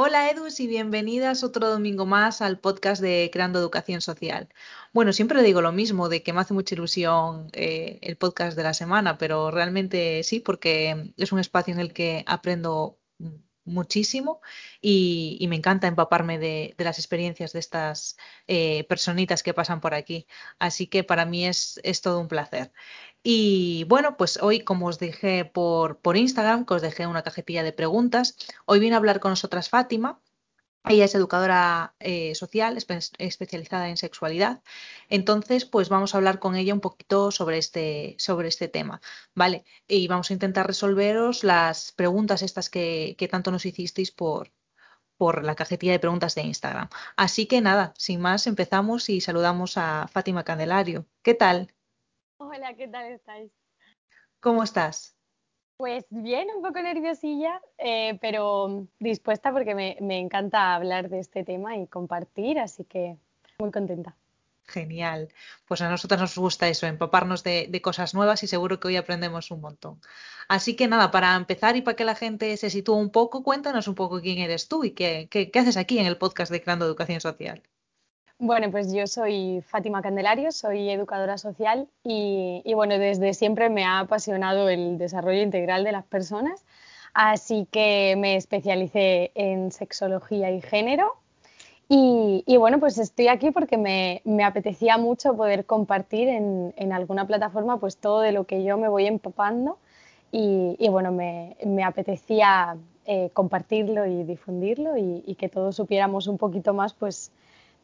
Hola Edus y bienvenidas otro domingo más al podcast de Creando Educación Social. Bueno, siempre digo lo mismo, de que me hace mucha ilusión eh, el podcast de la semana, pero realmente sí, porque es un espacio en el que aprendo muchísimo y, me encanta empaparme de, las experiencias de estas eh, personitas que pasan por aquí. Así que para mí es, todo un placer. Y bueno, pues hoy, como os dije por, Instagram, que os dejé una cajetilla de preguntas, hoy vine a hablar con nosotras Fátima. Ella es educadora eh, social especializada en sexualidad. Entonces, pues vamos a hablar con ella un poquito sobre este, sobre este tema, ¿vale? Y vamos a intentar resolveros las preguntas estas que, que tanto nos hicisteis por, por la cajetilla de preguntas de Instagram. Así que nada, sin más, empezamos y saludamos a Fátima Candelario. ¿Qué tal? Hola, ¿qué tal estáis? ¿Cómo estás? Pues bien, un poco nerviosilla, eh, pero dispuesta porque me, encanta hablar de este tema y compartir, así que muy contenta. Genial. Pues a nosotros nos gusta eso, empaparnos de, cosas nuevas y seguro que hoy aprendemos un montón. Así que nada, para empezar y para que la gente se sitúe un poco, cuéntanos un poco quién eres tú y qué, qué haces aquí en el podcast de Creando Educación Social. Bueno, pues yo soy Fátima Candelario, soy educadora social y, bueno, desde siempre me ha apasionado el desarrollo integral de las personas, así que me especialicé en sexología y género. Y, bueno, pues estoy aquí porque me, apetecía mucho poder compartir en, alguna plataforma pues todo de lo que yo me voy empapando y, bueno, me, apetecía eh, compartirlo y difundirlo y, y, que todos supiéramos un poquito más pues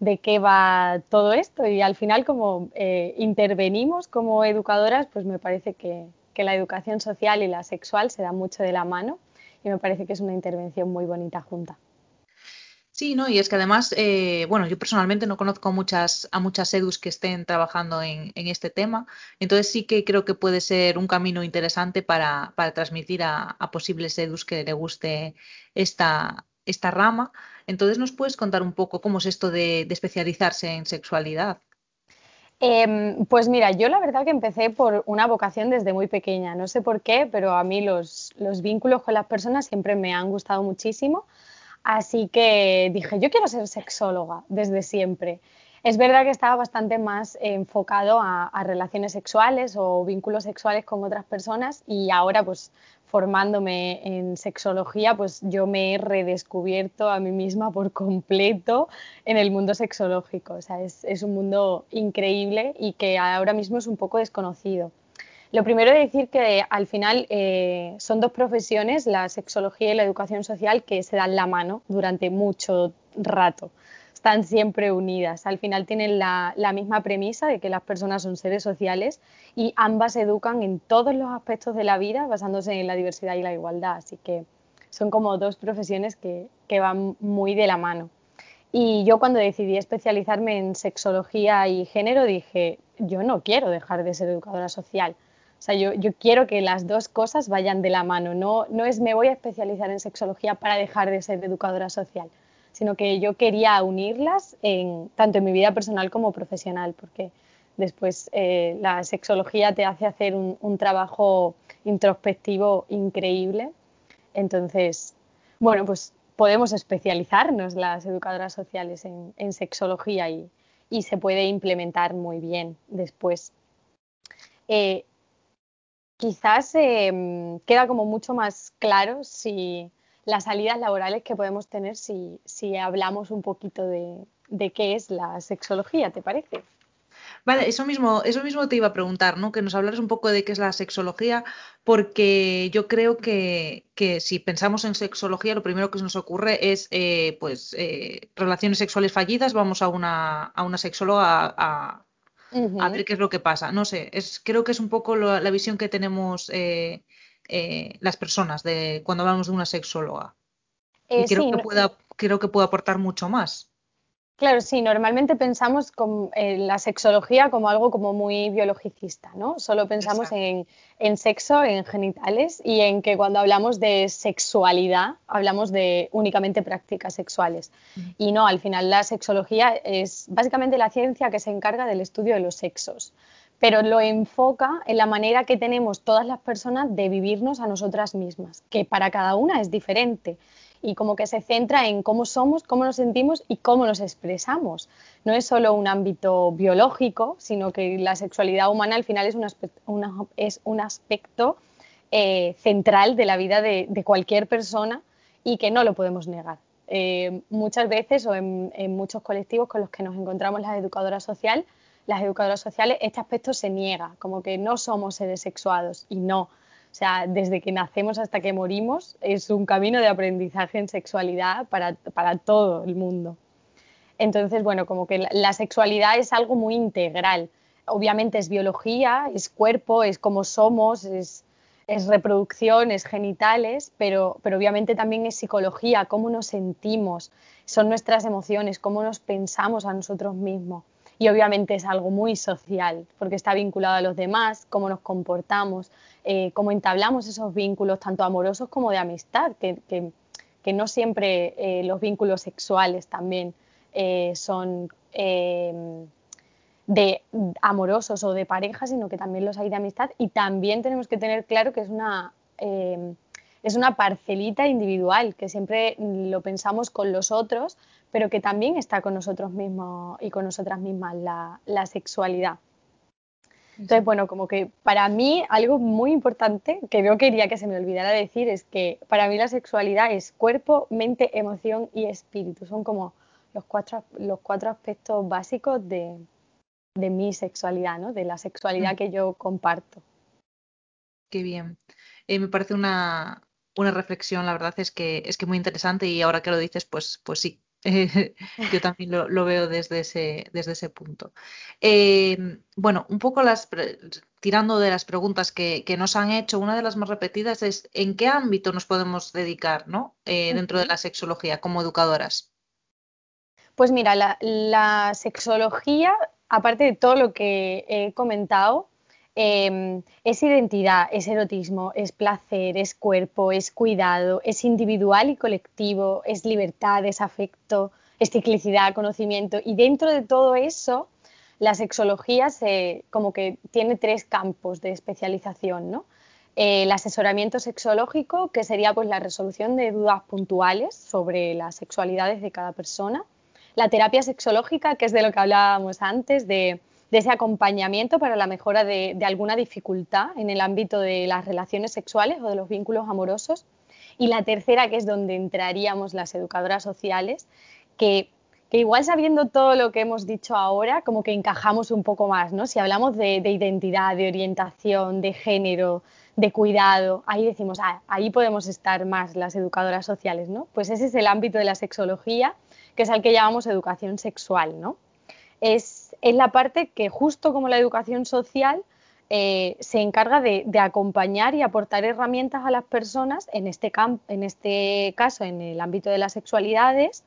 de qué va todo esto. Y al final como eh, intervenimos como educadoras, pues me parece que, la educación social y la sexual se dan mucho de la mano y me parece que es una intervención muy bonita junta. Sí, no, y es que además, eh, bueno, yo personalmente no conozco muchas, a muchas edus que estén trabajando en, este tema, entonces sí que creo que puede ser un camino interesante para, transmitir a, a posibles edus que le guste esta, esta rama. Entonces, ¿nos puedes contar un poco cómo es esto de, especializarse en sexualidad? Em, pues mira, yo la verdad que empecé por una vocación desde muy pequeña. No sé por qué, pero a mí los, los vínculos con las personas siempre me han gustado muchísimo. Así que dije, yo quiero ser sexóloga desde siempre. Es verdad que estaba bastante más enfocado a, relaciones sexuales o vínculos sexuales con otras personas y ahora pues formándome en sexología pues yo me he redescubierto a mí misma por completo en el mundo sexológico. O sea, es, un mundo increíble y que ahora mismo es un poco desconocido. Lo primero es decir que al final eh, son dos profesiones, la sexología y la educación social, que se dan la mano durante mucho rato están siempre unidas. Al final tienen la, misma premisa de que las personas son seres sociales y ambas educan en todos los aspectos de la vida basándose en la diversidad y la igualdad. Así que son como dos profesiones que, van muy de la mano. Y yo cuando decidí especializarme en sexología y género dije, yo no quiero dejar de ser educadora social. O sea, yo, yo, quiero que las dos cosas vayan de la mano. No, no es me voy a especializar en sexología para dejar de ser educadora social sino que yo quería unirlas tanto en mi vida personal como profesional, porque después eh, la sexología te hace hacer un, trabajo introspectivo increíble. Entonces, bueno, pues podemos especializarnos las educadoras sociales en, sexología y, se puede implementar muy bien después. Eh, quizás eh, queda como mucho más claro si las salidas laborales que podemos tener si, hablamos un poquito de, qué es la sexología, ¿te parece? Vale, eso mismo, eso mismo te iba a preguntar, ¿no? Que nos hablaras un poco de qué es la sexología, porque yo creo que, si pensamos en sexología, lo primero que nos ocurre es, eh, pues, eh, relaciones sexuales fallidas, vamos a una, a una sexóloga a, ver qué es lo que pasa. No sé, es, creo que es un poco la visión que tenemos eh, eh, las personas de cuando hablamos de una sexóloga. y eh, creo, que pueda, creo que puede aportar mucho más. Claro, sí, normalmente pensamos en eh, la sexología como algo como muy biologicista, ¿no? Solo pensamos en, sexo, en genitales y en que cuando hablamos de sexualidad hablamos de únicamente prácticas sexuales. Y no, al final la sexología es básicamente la ciencia que se encarga del estudio de los sexos pero lo enfoca en la manera que tenemos todas las personas de vivirnos a nosotras mismas, que para cada una es diferente. y como que se centra en cómo somos, cómo nos sentimos y cómo nos expresamos. No es solo un ámbito biológico, sino que la sexualidad humana al final es un aspecto, eh, central de la vida de, cualquier persona y que no lo podemos negar. Eh, muchas veces o en, en, muchos colectivos con los que nos encontramos las educadoras sociales, las educadoras sociales, este aspecto se niega, como que no somos seres sexuados y no. O sea, desde que nacemos hasta que morimos es un camino de aprendizaje en sexualidad para, todo el mundo. Entonces, bueno, como que la, sexualidad es algo muy integral. Obviamente es biología, es cuerpo, es cómo somos, es, reproducción, es genitales, pero, pero obviamente también es psicología, cómo nos sentimos, son nuestras emociones, cómo nos pensamos a nosotros mismos y obviamente es algo muy social porque está vinculado a los demás, cómo nos comportamos, eh, cómo entablamos esos vínculos tanto amorosos como de amistad, que, que, no siempre eh, los vínculos sexuales también eh, son de amorosos o de pareja, sino que también los hay de amistad. Y también tenemos que tener claro que es una es una parcelita individual, que siempre lo pensamos con los otros, pero que también está con nosotros mismos y con nosotras mismas la, sexualidad. Entonces, bueno, como que para mí algo muy importante que no quería que se me olvidara decir es que para mí la sexualidad es cuerpo, mente, emoción y espíritu. Son como los cuatro, los cuatro aspectos básicos de, mi sexualidad, ¿no? De la sexualidad que yo comparto. Qué bien. Eh, me parece una, una reflexión, la verdad es que es que muy interesante y ahora que lo dices, pues, pues sí, yo también lo, veo desde ese, desde ese punto. Eh, bueno, un poco las tirando de las preguntas que, nos han hecho, una de las más repetidas es ¿en qué ámbito nos podemos dedicar ¿no? Eh, dentro de la sexología como educadoras? Pues mira, la, la sexología, aparte de todo lo que he comentado, Em, es identidad, es erotismo, es placer, es cuerpo, es cuidado, es individual y colectivo, es libertad, es afecto, es ciclicidad, conocimiento. Y dentro de todo eso, la sexología se, como que tiene tres campos de especialización, ¿no? el asesoramiento sexológico, que sería pues la resolución de dudas puntuales sobre las sexualidades de cada persona. La terapia sexológica, que es de lo que hablábamos antes, de de ese acompañamiento para la mejora de, alguna dificultad en el ámbito de las relaciones sexuales o de los vínculos amorosos. Y la tercera, que es donde entraríamos las educadoras sociales, que, igual sabiendo todo lo que hemos dicho ahora, como que encajamos un poco más, ¿no? Si hablamos de, identidad, de orientación, de género, de cuidado, ahí decimos, ah, ahí podemos estar más las educadoras sociales, ¿no? Pues ese es el ámbito de la sexología, que es al que llamamos educación sexual, ¿no? Es es la parte que justo como la educación social eh, se encarga de, acompañar y aportar herramientas a las personas, en este, en este caso en el ámbito de las sexualidades,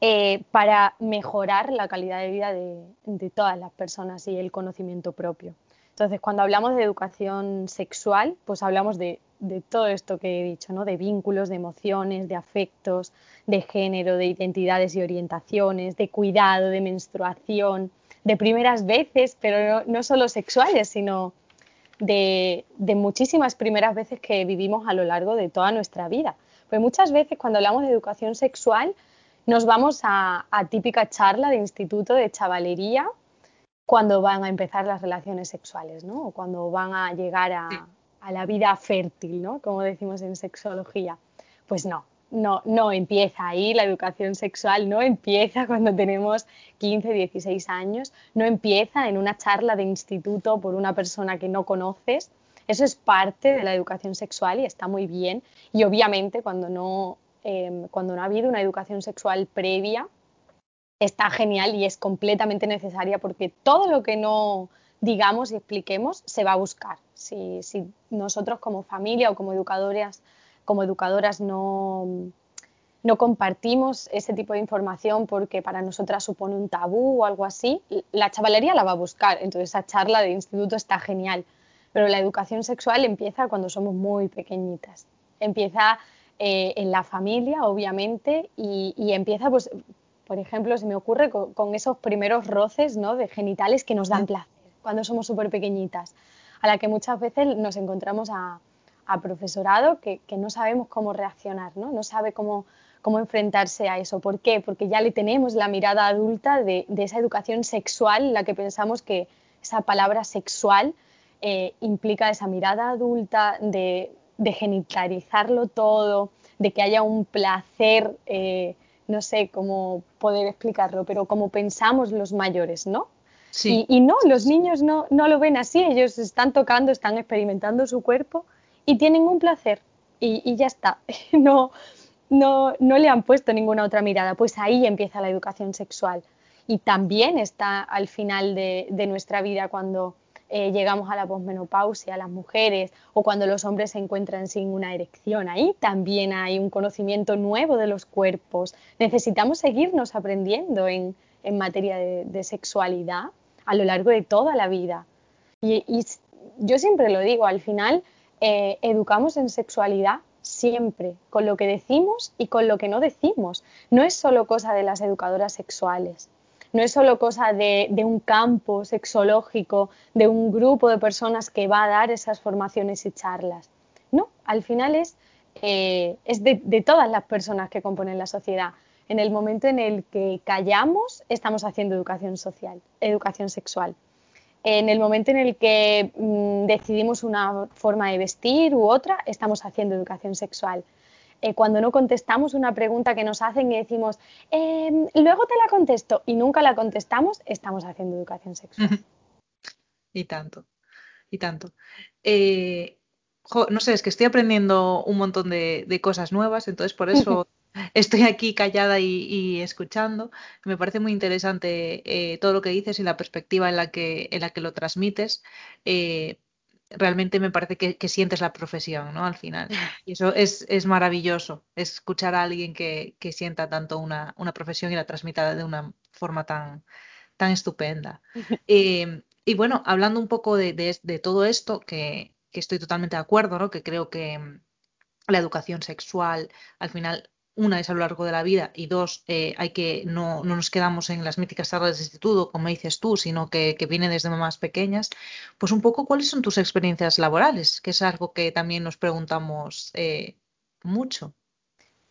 eh, para mejorar la calidad de vida de todas las personas y el conocimiento propio. Entonces, cuando hablamos de educación sexual, pues hablamos de, todo esto que he dicho, ¿no? De vínculos, de emociones, de afectos, de género, de identidades y orientaciones, de cuidado, de menstruación, de primeras veces, pero no, solo sexuales, sino de, muchísimas primeras veces que vivimos a lo largo de toda nuestra vida. Pues muchas veces cuando hablamos de educación sexual nos vamos a, a típica charla de instituto de chavalería cuando van a empezar las relaciones sexuales, ¿no? O cuando van a llegar a, la vida fértil, ¿no? Como decimos en sexología. Pues no, no, no empieza ahí la educación sexual, no empieza cuando tenemos 15, 16 años, no empieza en una charla de instituto por una persona que no conoces. Eso es parte de la educación sexual y está muy bien. Y obviamente cuando no, em, cuando no ha habido una educación sexual previa, está genial y es completamente necesaria porque todo lo que no digamos y expliquemos se va a buscar. Si, nosotros como familia o como educadoras, como educadoras no, no compartimos ese tipo de información porque para nosotras supone un tabú o algo así, la chavalería la va a buscar. Entonces esa charla de instituto está genial. Pero la educación sexual empieza cuando somos muy pequeñitas. Empieza eh, en la familia, obviamente, y, y empieza pues por ejemplo, se me ocurre con, esos primeros roces ¿no? de genitales que nos dan placer cuando somos súper pequeñitas, a la que muchas veces nos encontramos a, profesorado que, no sabemos cómo reaccionar, ¿no? No sabe cómo, cómo enfrentarse a eso. ¿Por qué? Porque ya le tenemos la mirada adulta de, esa educación sexual, la que pensamos que esa palabra sexual eh, implica esa mirada adulta de, genitalizarlo todo, de que haya un placer, eh, no sé cómo poder explicarlo, pero como pensamos los mayores, ¿no? Y, no, los niños no, lo ven así, ellos están tocando, están experimentando su cuerpo y tienen un placer y, ya está. No, no, no le han puesto ninguna otra mirada. Pues ahí empieza la educación sexual. Y también está al final de, nuestra vida cuando eh, llegamos a la posmenopausia, las mujeres, o cuando los hombres se encuentran sin una erección. Ahí también hay un conocimiento nuevo de los cuerpos. Necesitamos seguirnos aprendiendo en, materia de sexualidad a lo largo de toda la vida. Y, yo siempre lo digo, al final eh, educamos en sexualidad siempre, con lo que decimos y con lo que no decimos. No es solo cosa de las educadoras sexuales, no es solo cosa de, un campo sexológico, de un grupo de personas que va a dar esas formaciones y charlas. No, al final es, eh, es de, todas las personas que componen la sociedad. En el momento en el que callamos, estamos haciendo educación social, educación sexual. En el momento en el que mm, decidimos una forma de vestir u otra, estamos haciendo educación sexual. Eh, cuando no contestamos una pregunta que nos hacen y decimos, em, luego te la contesto y nunca la contestamos, estamos haciendo educación sexual. y tanto, y tanto. Eh, no sé, es que estoy aprendiendo un montón de, de cosas nuevas, entonces por eso estoy aquí callada y, escuchando. Me parece muy interesante eh, todo lo que dices y la perspectiva en la que, en la que lo transmites. Eh, realmente me parece que, sientes la profesión, ¿no? Al final. Y eso es, maravilloso, escuchar a alguien que, sienta tanto una, profesión y la transmita de una forma tan, tan estupenda. Eh, y bueno, hablando un poco de, todo esto, que, que, estoy totalmente de acuerdo, ¿no? Que creo que mm, la educación sexual al final una es a lo largo de la vida y dos, eh, hay que no, no, nos quedamos en las míticas tardes de instituto, como dices tú, sino que, que viene desde más pequeñas, pues un poco cuáles son tus experiencias laborales, que es algo que también nos preguntamos eh, mucho.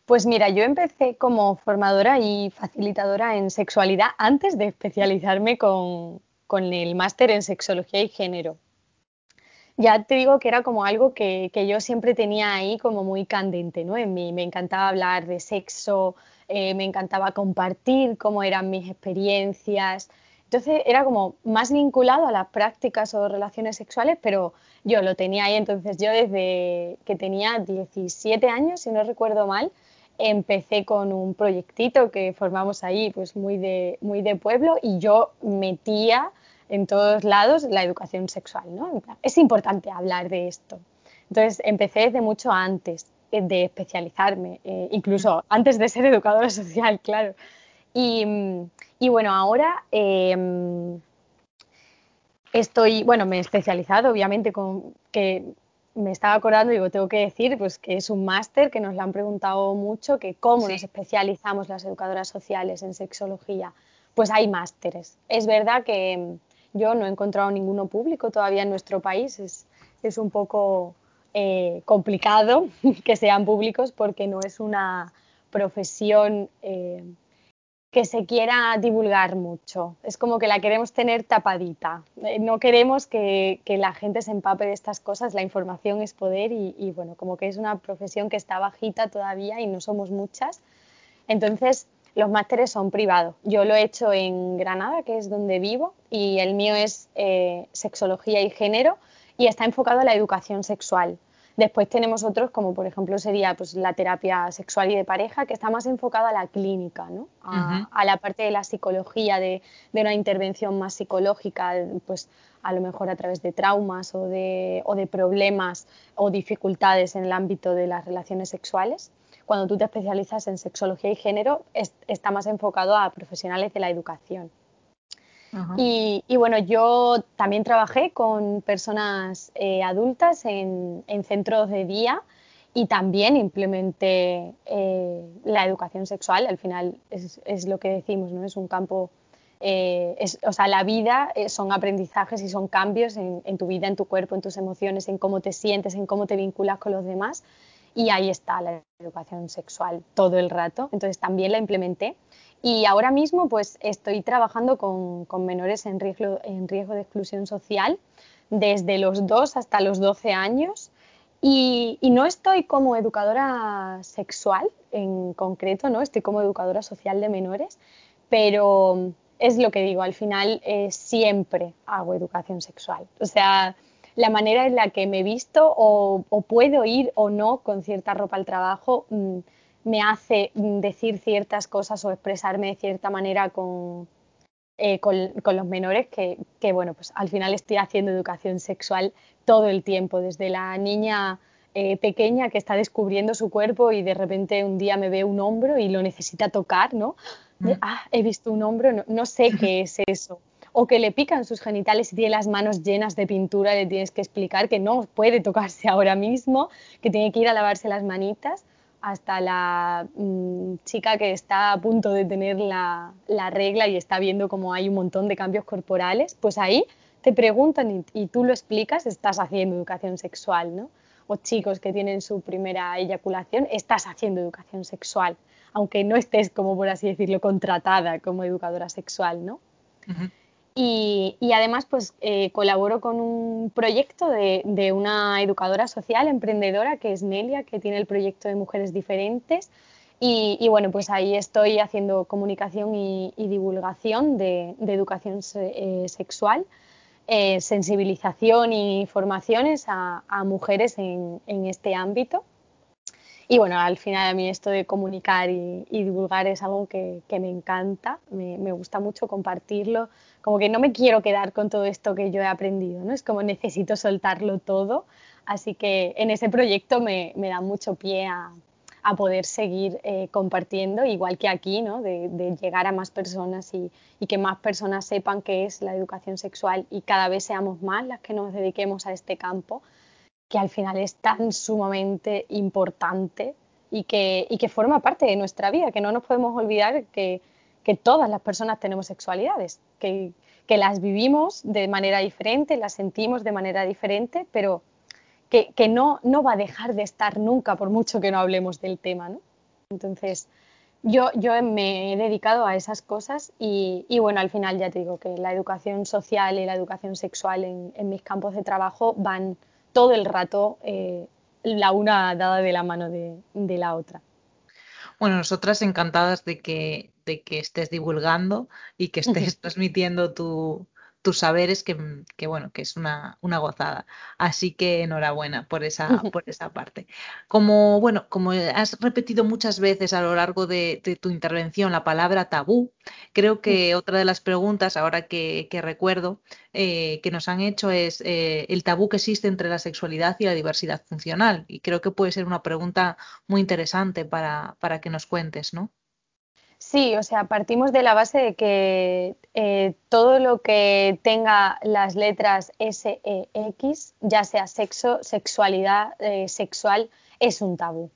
Pues mira, yo empecé como formadora y facilitadora en sexualidad antes de especializarme con, con el máster en sexología y género ya te digo que era como algo que, yo siempre tenía ahí como muy candente, ¿no? En mí me encantaba hablar de sexo, eh, me encantaba compartir cómo eran mis experiencias. Entonces era como más vinculado a las prácticas o relaciones sexuales, pero yo lo tenía ahí. Entonces yo desde que tenía 17 años, si no recuerdo mal, empecé con un proyectito que formamos ahí, pues muy de, muy de pueblo, y yo metía en todos lados la educación sexual, ¿no? Es importante hablar de esto. Entonces empecé desde mucho antes de especializarme, eh, incluso antes de ser educadora social, claro. Y, bueno, ahora em, estoy, bueno, me he especializado, obviamente, con que me estaba acordando, digo, tengo que decir, pues que es un máster que nos lo han preguntado mucho, que cómo nos especializamos las educadoras sociales en sexología. Pues hay másteres. Es verdad que, yo no he encontrado ninguno público todavía en nuestro país. Es, un poco eh, complicado que sean públicos porque no es una profesión eh, que se quiera divulgar mucho. Es como que la queremos tener tapadita. Eh, no queremos que, la gente se empape de estas cosas. La información es poder y, y, bueno, como que es una profesión que está bajita todavía y no somos muchas. Entonces, los másteres son privados. Yo lo he hecho en Granada, que es donde vivo, y el mío es eh, sexología y género y está enfocado a la educación sexual. Después tenemos otros, como por ejemplo sería pues, la terapia sexual y de pareja, que está más enfocada a la clínica, ¿no? a, la parte de la psicología, de, una intervención más psicológica, pues a lo mejor a través de traumas o de, o de problemas o dificultades en el ámbito de las relaciones sexuales cuando tú te especializas en sexología y género, está más enfocado a profesionales de la educación. Y, bueno, yo también trabajé con personas eh, adultas en, centros de día y también implementé eh, la educación sexual. Al final es, lo que decimos, ¿no? Es un campo eh, o sea, la vida eh, son aprendizajes y son cambios en, tu vida, en tu cuerpo, en tus emociones, en cómo te sientes, en cómo te vinculas con los demás. Y ahí está la educación sexual todo el rato. Entonces también la implementé. Y ahora mismo pues estoy trabajando con, menores en riesgo, en riesgo de exclusión social desde los 2 hasta los 12 años. Y, y, no estoy como educadora sexual en concreto, ¿no? Estoy como educadora social de menores, pero es lo que digo, al final eh, siempre hago educación sexual. O sea, la manera en la que me he visto o, puedo ir o no con cierta ropa al trabajo mm, me hace mm, decir ciertas cosas o expresarme de cierta manera con, eh, con, los menores que, que, bueno, pues al final estoy haciendo educación sexual todo el tiempo, desde la niña eh, pequeña que está descubriendo su cuerpo y de repente un día me ve un hombro y lo necesita tocar, ¿no? Mm. ah, he visto un hombro, no, sé qué es eso. O que le pican sus genitales y tiene las manos llenas de pintura, le tienes que explicar que no puede tocarse ahora mismo, que tiene que ir a lavarse las manitas hasta la mm, chica que está a punto de tener la, regla y está viendo cómo hay un montón de cambios corporales, pues ahí te preguntan y, y, tú lo explicas, estás haciendo educación sexual, ¿no? o chicos que tienen su primera eyaculación, estás haciendo educación sexual, aunque no estés, como por así decirlo, contratada como educadora sexual, ¿no? Y, además, pues eh, colaboro con un proyecto de, una educadora social, emprendedora, que es Nelia, que tiene el proyecto de Mujeres Diferentes. Y, bueno, pues ahí estoy haciendo comunicación y, divulgación de, educación eh, sexual eh, sensibilización y formaciones a, mujeres en, este ámbito. Y bueno, al final a mí esto de comunicar y, divulgar es algo que, me encanta, me, gusta mucho compartirlo, como que no me quiero quedar con todo esto que yo he aprendido, ¿no? Es como necesito soltarlo todo, así que en ese proyecto me da mucho pie a, poder seguir eh, compartiendo, igual que aquí, ¿no? de, llegar a más personas y, que más personas sepan qué es la educación sexual y cada vez seamos más las que nos dediquemos a este campo, que al final es tan sumamente importante y que, que forma parte de nuestra vida, que no nos podemos olvidar que, que todas las personas tenemos sexualidades, que, que las vivimos de manera diferente, las sentimos de manera diferente, pero que, no, no, va a dejar de estar nunca por mucho que no hablemos del tema, ¿no? Entonces, yo, yo me he dedicado a esas cosas y, bueno, al final ya te digo que la educación social y la educación sexual en, mis campos de trabajo van todo el rato eh, la una dada de la mano de, de la otra. Bueno, nosotras encantadas de que, de que estés divulgando y que estés transmitiendo tu, tus saberes, que, que, bueno, que es una, una, gozada. Así que enhorabuena por esa, por esa parte. Como, bueno, como has repetido muchas veces a lo largo de, tu intervención la palabra tabú, creo que otra de las preguntas, ahora que, que recuerdo, eh, que nos han hecho es eh, el tabú que existe entre la sexualidad y la diversidad funcional. Y creo que puede ser una pregunta muy interesante para, para que nos cuentes, ¿no? Sí, o sea, partimos de la base de que eh, todo lo que tenga las letras S, E, X, ya sea sexo, sexualidad, eh, sexual, es un tabú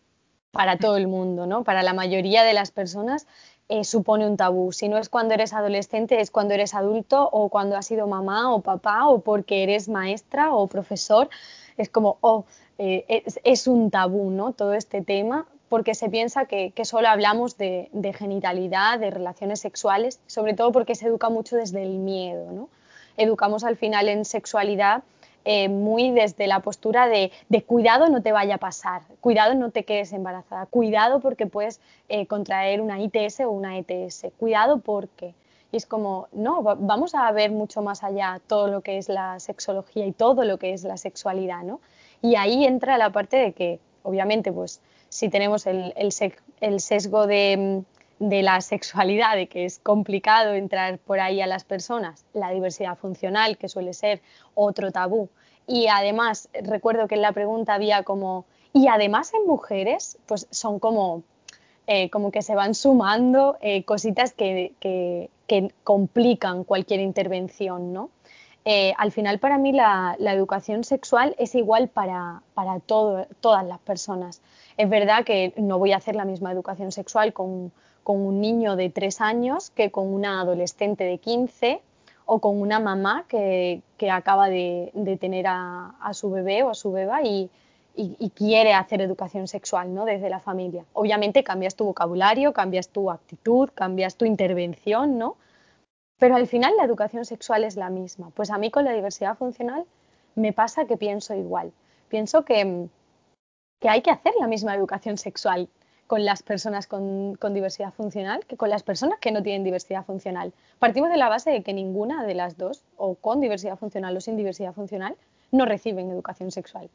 para todo el mundo, ¿no? Para la mayoría de las personas eh, supone un tabú. Si no es cuando eres adolescente, es cuando eres adulto o cuando has sido mamá o papá o porque eres maestra o profesor. Es como, oh, es, es un tabú, ¿no? Todo este tema porque se piensa que, solo hablamos de, genitalidad, de relaciones sexuales, sobre todo porque se educa mucho desde el miedo. ¿no? Educamos al final en sexualidad eh, muy desde la postura de, cuidado no te vaya a pasar, cuidado no te quedes embarazada, cuidado porque puedes eh, contraer una ITS o una ETS, cuidado porque. Y es como, no, vamos a ver mucho más allá todo lo que es la sexología y todo lo que es la sexualidad, ¿no? Y ahí entra la parte de que, obviamente, pues si tenemos el, sesgo de, la sexualidad, de que es complicado entrar por ahí a las personas, la diversidad funcional, que suele ser otro tabú. Y además, recuerdo que en la pregunta había como, y además en mujeres, pues son como, eh, como que se van sumando eh, cositas que, que, complican cualquier intervención, ¿no? eh, al final para mí la, educación sexual es igual para, todas las personas. Es verdad que no voy a hacer la misma educación sexual con, un niño de 3 años que con una adolescente de 15 o con una mamá que, acaba de, tener a, su bebé o a su beba y, quiere hacer educación sexual ¿no? desde la familia. Obviamente cambias tu vocabulario, cambias tu actitud, cambias tu intervención, ¿no? Pero al final la educación sexual es la misma. Pues a mí con la diversidad funcional me pasa que pienso igual. Pienso que, hay que hacer la misma educación sexual con las personas con, diversidad funcional que con las personas que no tienen diversidad funcional. Partimos de la base de que ninguna de las dos, o con diversidad funcional o sin diversidad funcional, no reciben educación sexual.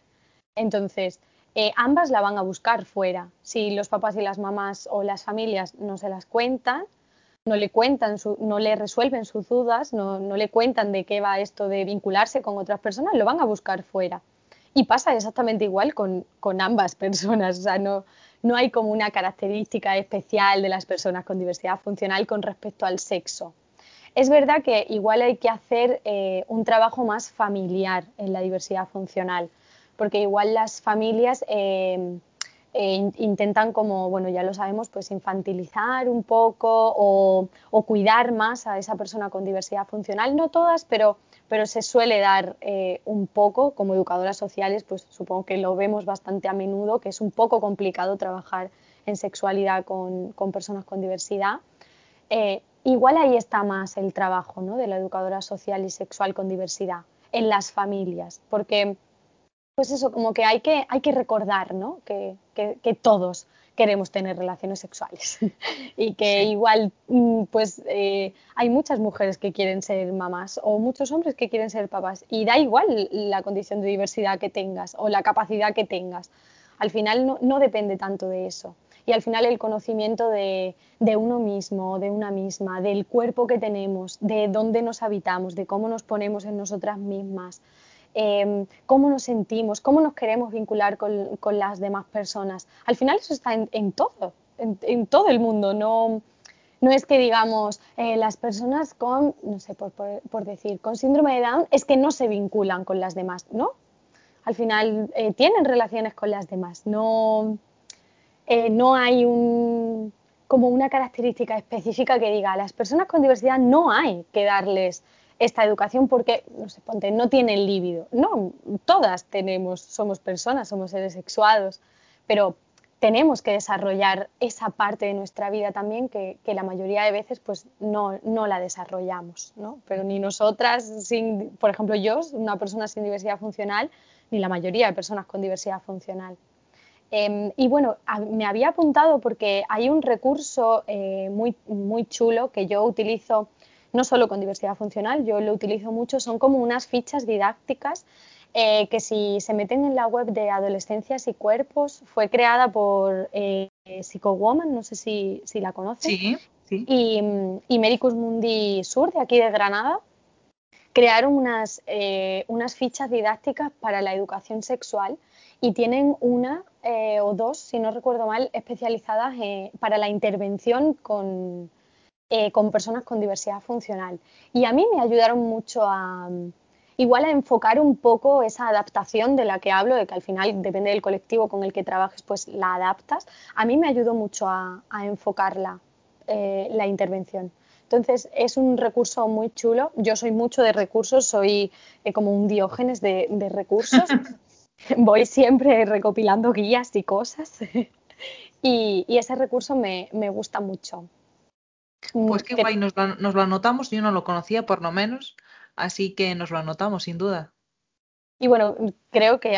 Entonces, eh, ambas la van a buscar fuera. Si los papás y las mamás o las familias no se las cuentan, no le cuentan, no le resuelven sus dudas, no, le cuentan de qué va esto de vincularse con otras personas, lo van a buscar fuera. Y pasa exactamente igual con, ambas personas, o sea, no, no hay como una característica especial de las personas con diversidad funcional con respecto al sexo. Es verdad que igual hay que hacer eh, un trabajo más familiar en la diversidad funcional, porque igual las familias eh, eh, intentan como, bueno, ya lo sabemos, pues infantilizar un poco o, cuidar más a esa persona con diversidad funcional. No todas, pero, pero se suele dar eh, un poco, como educadoras sociales, pues supongo que lo vemos bastante a menudo, que es un poco complicado trabajar en sexualidad con, personas con diversidad. Eh, igual ahí está más el trabajo ¿no? de la educadora social y sexual con diversidad, en las familias, porque pues eso, como que hay que, hay que recordar, ¿no? Que, todos queremos tener relaciones sexuales y que igual, mm, pues eh, hay muchas mujeres que quieren ser mamás o muchos hombres que quieren ser papás y da igual la condición de diversidad que tengas o la capacidad que tengas. Al final no, depende tanto de eso. Y al final el conocimiento de, de uno mismo, de una misma, del cuerpo que tenemos, de dónde nos habitamos, de cómo nos ponemos en nosotras mismas, Em, cómo nos sentimos, cómo nos queremos vincular con, las demás personas. Al final eso está en, todo, en, todo el mundo. No, no es que digamos eh, las personas con, no sé, por, decir, con síndrome de Down es que no se vinculan con las demás, ¿no? Al final eh, tienen relaciones con las demás. No, eh, no hay un, como una característica específica que diga a las personas con diversidad no hay que darles esta educación porque, no sé, ponte, no todas tenemos, somos personas, somos seres sexuados, pero tenemos que desarrollar esa parte de nuestra vida también que, la mayoría de veces pues no, no, la desarrollamos, ¿no? Pero ni nosotras, sin, por ejemplo yo, una persona sin diversidad funcional, ni la mayoría de personas con diversidad funcional. Em, y bueno, me había apuntado porque hay un recurso eh, muy, muy chulo que yo utilizo no solo con diversidad funcional, yo lo utilizo mucho, son como unas fichas didácticas eh, que si se meten en la web de Adolescencias y Cuerpos, fue creada por eh, Psychowoman, no sé si, la conocen, sí, sí. Y, y Mericus Mundi Sur, de aquí de Granada, crearon unas, eh, unas fichas didácticas para la educación sexual y tienen una eh, o dos, si no recuerdo mal, especializadas para la intervención con, eh, con personas con diversidad funcional. Y a mí me ayudaron mucho a, igual a enfocar un poco esa adaptación de la que hablo, de que al final depende del colectivo con el que trabajes, pues la adaptas. A mí me ayudó mucho a, enfocarla, eh, la intervención. Entonces es un recurso muy chulo. Yo soy mucho de recursos, soy eh, como un diógenes de, recursos. Voy siempre recopilando guías y cosas. y, ese recurso me gusta mucho. Pues qué guay, nos lo, anotamos, yo no lo conocía por lo menos, así que nos lo anotamos sin duda. Y bueno, creo que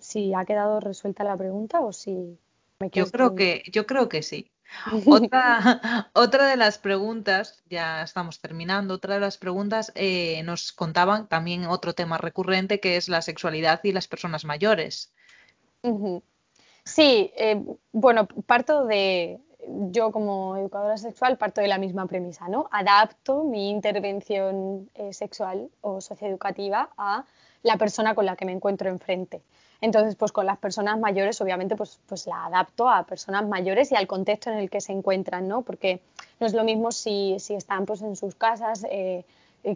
si ha quedado resuelta la pregunta o si me Yo creo que, yo creo que sí. Otra, otra de las preguntas, ya estamos terminando, otra de las preguntas eh, nos contaban también otro tema recurrente que es la sexualidad y las personas mayores. Sí, eh, bueno, parto de, yo como educadora sexual parto de la misma premisa, ¿no? Adapto mi intervención eh, sexual o socioeducativa a la persona con la que me encuentro enfrente. Entonces, pues con las personas mayores, obviamente, pues, pues la adapto a personas mayores y al contexto en el que se encuentran, ¿no? Porque no es lo mismo si, están pues, en sus casas, eh,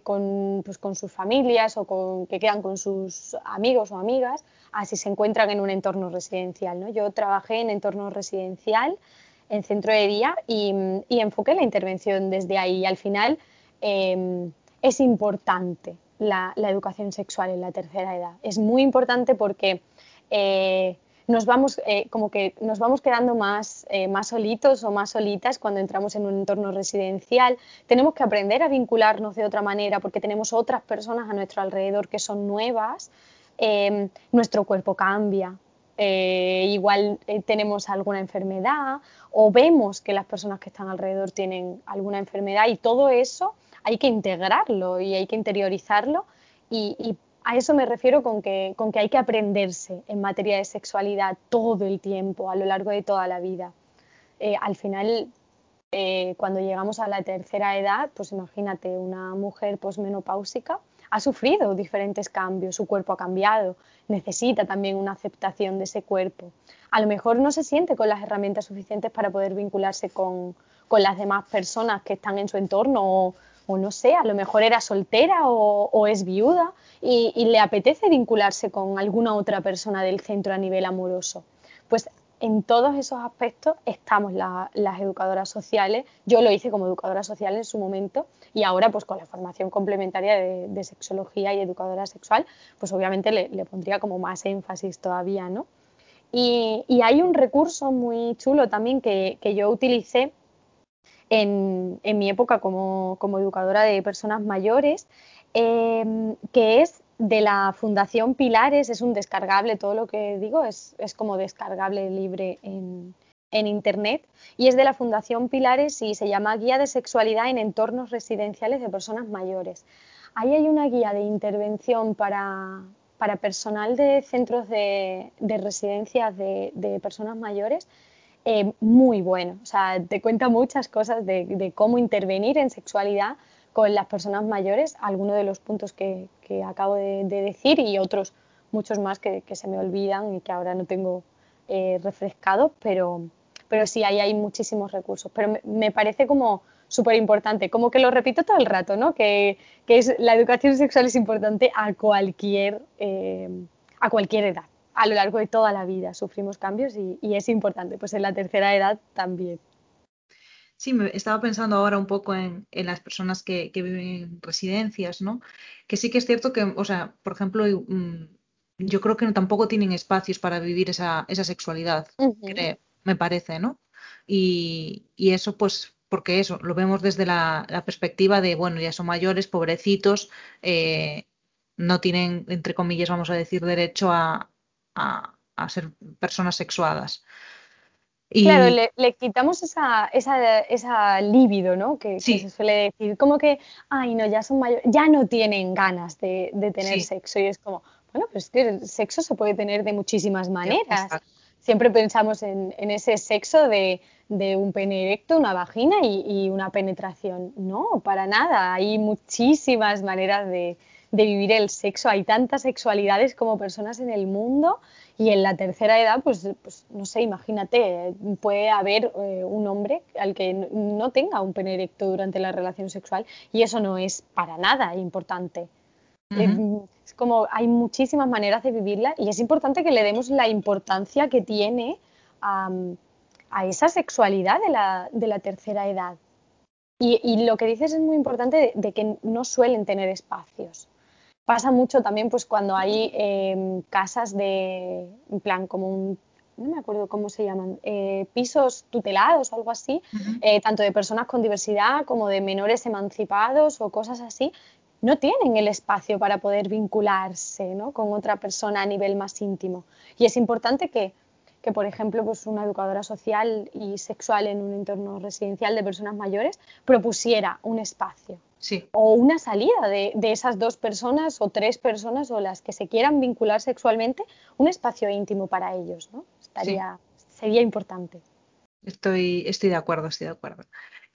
con, pues, con, sus familias o con, que quedan con sus amigos o amigas, a si se encuentran en un entorno residencial. ¿no? Yo trabajé en entorno residencial, en centro de día, y, y enfoqué la intervención desde ahí. Y al final em, es importante la, la, educación sexual en la tercera edad. Es muy importante porque eh, nos vamos, eh, como que nos vamos quedando más, eh, más solitos o más solitas cuando entramos en un entorno residencial. Tenemos que aprender a vincularnos de otra manera porque tenemos otras personas a nuestro alrededor que son nuevas. Em, nuestro cuerpo cambia. Eh, igual tenemos alguna enfermedad o vemos que las personas que están alrededor tienen alguna enfermedad y todo eso hay que integrarlo y hay que interiorizarlo y, y a eso me refiero con que, con que hay que aprenderse en materia de sexualidad todo el tiempo, a lo largo de toda la vida. Eh, al final, eh, cuando llegamos a la tercera edad, pues imagínate, una mujer posmenopáusica ha sufrido diferentes cambios, su cuerpo ha cambiado, necesita también una aceptación de ese cuerpo. A lo mejor no se siente con las herramientas suficientes para poder vincularse con, con las demás personas que están en su entorno o, no sé, a lo mejor era soltera o, es viuda y, le apetece vincularse con alguna otra persona del centro a nivel amoroso. Pues en todos esos aspectos estamos las educadoras sociales. Yo lo hice como educadora social en su momento y ahora pues con la formación complementaria de, sexología y educadora sexual, pues obviamente le, pondría como más énfasis todavía, ¿no? Y, hay un recurso muy chulo también que, que yo utilicé en, mi época como, educadora de personas mayores, em, que es de la Fundación Pilares, es un descargable, todo lo que digo es, como descargable libre en, Internet, y es de la Fundación Pilares y se llama Guía de Sexualidad en Entornos Residenciales de Personas Mayores. Ahí hay una guía de intervención para, personal de centros de, residencias de personas mayores eh, muy bueno. O sea, te cuenta muchas cosas de, cómo intervenir en sexualidad con las personas mayores, algunos de los puntos que, acabo de, decir y otros muchos más que, se me olvidan y que ahora no tengo eh, refrescados, pero, pero sí, ahí hay muchísimos recursos. Pero me, parece como súper importante, como que lo repito todo el rato, ¿no? Que, es, la educación sexual es importante a cualquier, eh, a cualquier edad a lo largo de toda la vida sufrimos cambios y, es importante, pues en la tercera edad también. Sí, me estaba pensando ahora un poco en, las personas que, viven en residencias, ¿no? Que sí que es cierto que, o sea, por ejemplo, mm, yo creo que tampoco tienen espacios para vivir esa, sexualidad, me parece, ¿no? Y, eso, pues, porque eso, lo vemos desde la, perspectiva de, bueno, ya son mayores, pobrecitos, eh, no tienen, entre comillas, vamos a decir, derecho a, a, ser personas sexuadas. Y... Claro, le, quitamos esa, esa, esa libido, ¿no? Que, se suele decir, como que, ay, no, ya son mayores, ya no tienen ganas de, tener sexo. Y es como, bueno, pues que el sexo se puede tener de muchísimas maneras. Siempre pensamos en, ese sexo de, un pene erecto, una vagina y, y, una penetración. No, para nada. Hay muchísimas maneras de, de vivir el sexo. Hay tantas sexualidades como personas en el mundo y en la tercera edad, pues, pues no sé, imagínate, puede haber eh, un hombre al que no tenga un pene erecto durante la relación sexual y eso no es para nada importante. Eh, es como hay muchísimas maneras de vivirla y es importante que le demos la importancia que tiene a, esa sexualidad de la, de la tercera edad. Y, lo que dices es muy importante de que no suelen tener espacios pasa mucho también pues cuando hay em, casas de, en plan, como un, no me acuerdo cómo se llaman, eh, pisos tutelados o algo así, eh, tanto de personas con diversidad como de menores emancipados o cosas así, no tienen el espacio para poder vincularse ¿no? con otra persona a nivel más íntimo. Y es importante que, que, por ejemplo, pues una educadora social y sexual en un entorno residencial de personas mayores propusiera un espacio o una salida de, esas dos personas o tres personas o las que se quieran vincular sexualmente, un espacio íntimo para ellos, ¿no? Estaría, Sería importante. Estoy, estoy de acuerdo, estoy de acuerdo.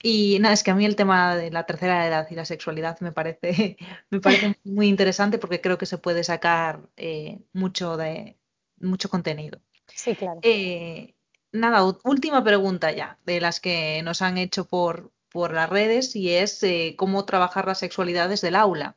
Y nada, es que a mí el tema de la tercera edad y la sexualidad me parece, me parece muy interesante porque creo que se puede sacar eh, mucho, de, mucho contenido. Sí, claro. Eh, nada, última pregunta ya, de las que nos han hecho por, por las redes y es eh, cómo trabajar la sexualidad desde el aula.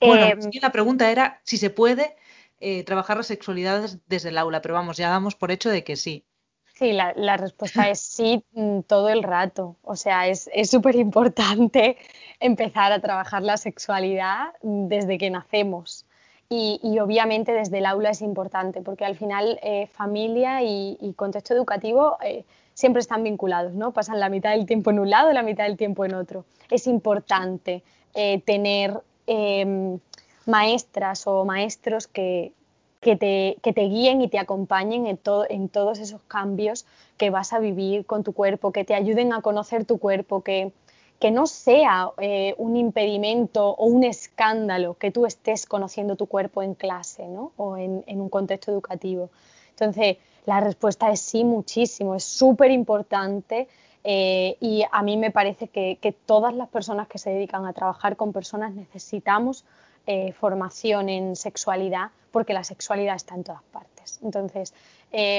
Bueno, em, la pregunta era si se puede eh, trabajar la sexualidad desde el aula, pero vamos, ya damos por hecho de que sí. Sí, la, respuesta es sí mm, todo el rato. O sea, es súper importante empezar a trabajar la sexualidad desde que nacemos. Y, obviamente desde el aula es importante, porque al final eh, familia y, contexto educativo eh, siempre están vinculados, ¿no? Pasan la mitad del tiempo en un lado y la mitad del tiempo en otro. Es importante eh, tener em, maestras o maestros que, que, te, que, te, guíen y te acompañen en, en todos esos cambios que vas a vivir con tu cuerpo, que te ayuden a conocer tu cuerpo, que, que no sea eh, un impedimento o un escándalo que tú estés conociendo tu cuerpo en clase ¿no? o en, un contexto educativo. Entonces, la respuesta es sí, muchísimo, es súper importante eh, y a mí me parece que, todas las personas que se dedican a trabajar con personas necesitamos eh, formación en sexualidad porque la sexualidad está en todas partes. Entonces,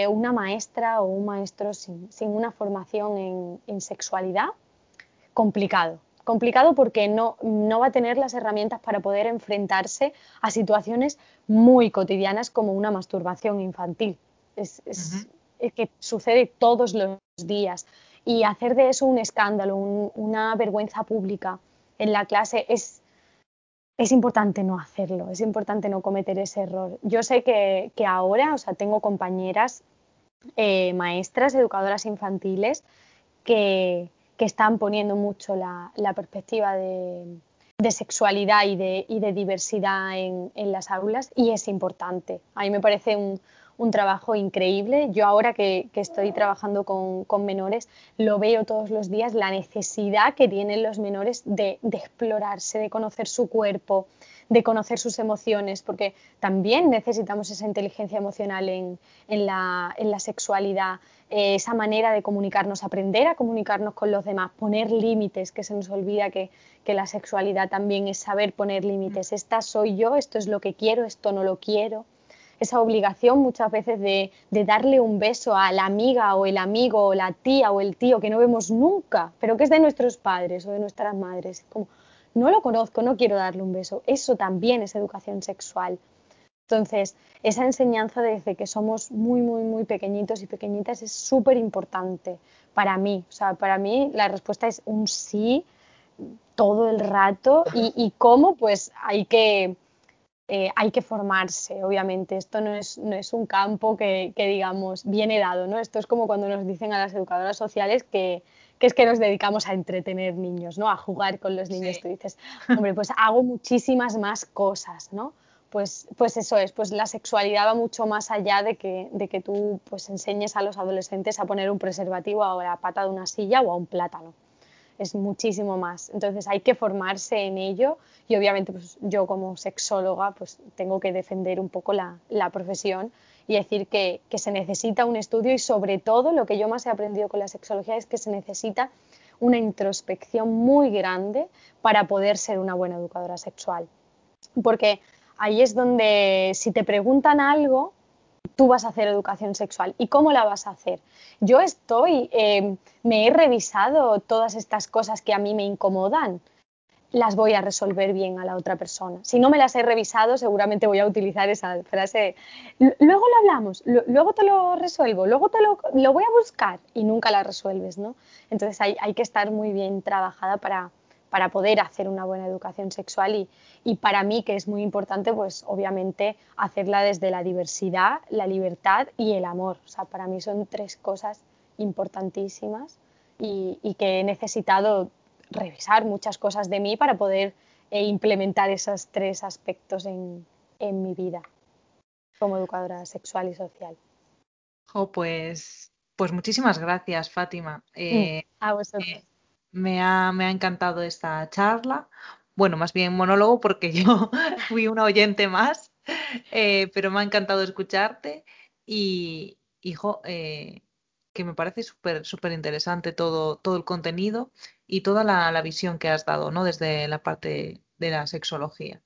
una maestra o un maestro sin, una formación en sexualidad, complicado. Complicado porque no, no va a tener las herramientas para poder enfrentarse a situaciones muy cotidianas como una masturbación infantil. Es, que sucede todos los días. Y hacer de eso un escándalo, una vergüenza pública en la clase es, es importante no hacerlo, es importante no cometer ese error. Yo sé que, ahora, o sea, tengo compañeras eh, maestras, educadoras infantiles, que, que están poniendo mucho la, perspectiva de, sexualidad y de, diversidad en, las aulas y es importante. A mí me parece un, trabajo increíble. Yo ahora que, estoy trabajando con, menores, lo veo todos los días, la necesidad que tienen los menores de, explorarse, de conocer su cuerpo, de conocer sus emociones, porque también necesitamos esa inteligencia emocional en, la, en la, sexualidad, eh, esa manera de comunicarnos, aprender a comunicarnos con los demás, poner límites, que se nos olvida que, la sexualidad también es saber poner límites. Mm. Esta soy yo, esto es lo que quiero, esto no lo quiero. Esa obligación muchas veces de, darle un beso a la amiga o el amigo o la tía o el tío que no vemos nunca, pero que es de nuestros padres o de nuestras madres. Como, no lo conozco, no quiero darle un beso. Eso también es educación sexual. Entonces, esa enseñanza desde que somos muy, muy, muy pequeñitos y pequeñitas es súper importante para mí. O sea, para mí la respuesta es un sí todo el rato y, cómo, pues hay que, eh, hay que formarse, obviamente. Esto no es, no es un campo que, digamos, viene dado, ¿no? Esto es como cuando nos dicen a las educadoras sociales que, es que nos dedicamos a entretener niños, ¿no? A jugar con los niños. Tú dices, hombre, pues hago muchísimas más cosas, ¿no? pues, pues eso es, pues la sexualidad va mucho más allá de que, de que tú pues enseñes a los adolescentes a poner un preservativo a la pata de una silla o a un plátano. Es muchísimo más. Entonces hay que formarse en ello y obviamente pues, yo como sexóloga pues tengo que defender un poco la, la profesión y decir que, que, se necesita un estudio y sobre todo lo que yo más he aprendido con la sexología es que se necesita una introspección muy grande para poder ser una buena educadora sexual. Porque ahí es donde si te preguntan algo, tú vas a hacer educación sexual. ¿Y cómo la vas a hacer? Yo estoy, eh, me he revisado todas estas cosas que a mí me incomodan, las voy a resolver bien a la otra persona. Si no me las he revisado, seguramente voy a utilizar esa frase, luego lo hablamos, luego te lo resuelvo, luego te lo, voy a buscar y nunca la resuelves, ¿no? Entonces hay, hay que estar muy bien trabajada para, para poder hacer una buena educación sexual y, para mí que es muy importante pues obviamente hacerla desde la diversidad, la libertad y el amor. O sea, para mí son tres cosas importantísimas y, que he necesitado revisar muchas cosas de mí para poder eh, implementar esos tres aspectos en, mi vida como educadora sexual y social. pues, pues muchísimas gracias, Fátima. Eh, a vosotros. Eh, me ha, me ha encantado esta charla. Bueno, más bien monólogo porque yo fui una oyente más, eh, pero me ha encantado escucharte y, hijo, eh, que me parece súper súper interesante todo, todo el contenido y toda la, la, visión que has dado, ¿no? Desde la parte de la sexología.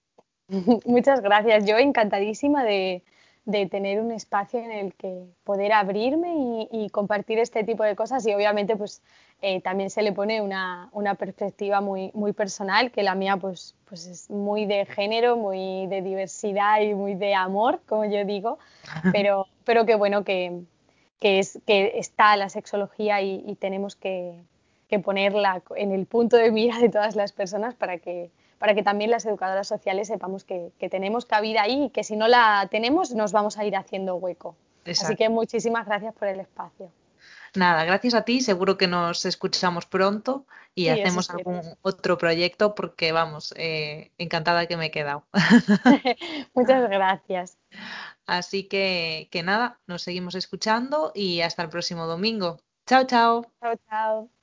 Muchas gracias. Yo encantadísima de, de tener un espacio en el que poder abrirme y, compartir este tipo de cosas y obviamente pues eh, también se le pone una, perspectiva muy, muy personal, que la mía pues, pues es muy de género, muy de diversidad y muy de amor, como yo digo, pero, pero que bueno, que, es, que está la sexología y, tenemos que, ponerla en el punto de mira de todas las personas para que, para que también las educadoras sociales sepamos que, que tenemos cabida ahí y que si no la tenemos nos vamos a ir haciendo hueco. Así que muchísimas gracias por el espacio. Nada, gracias a ti, seguro que nos escuchamos pronto y hacemos algún otro proyecto porque vamos, eh, encantada que me he quedado. Muchas gracias. Así que, que nada, nos seguimos escuchando y hasta el próximo domingo. Chao, chao. Chao, chao.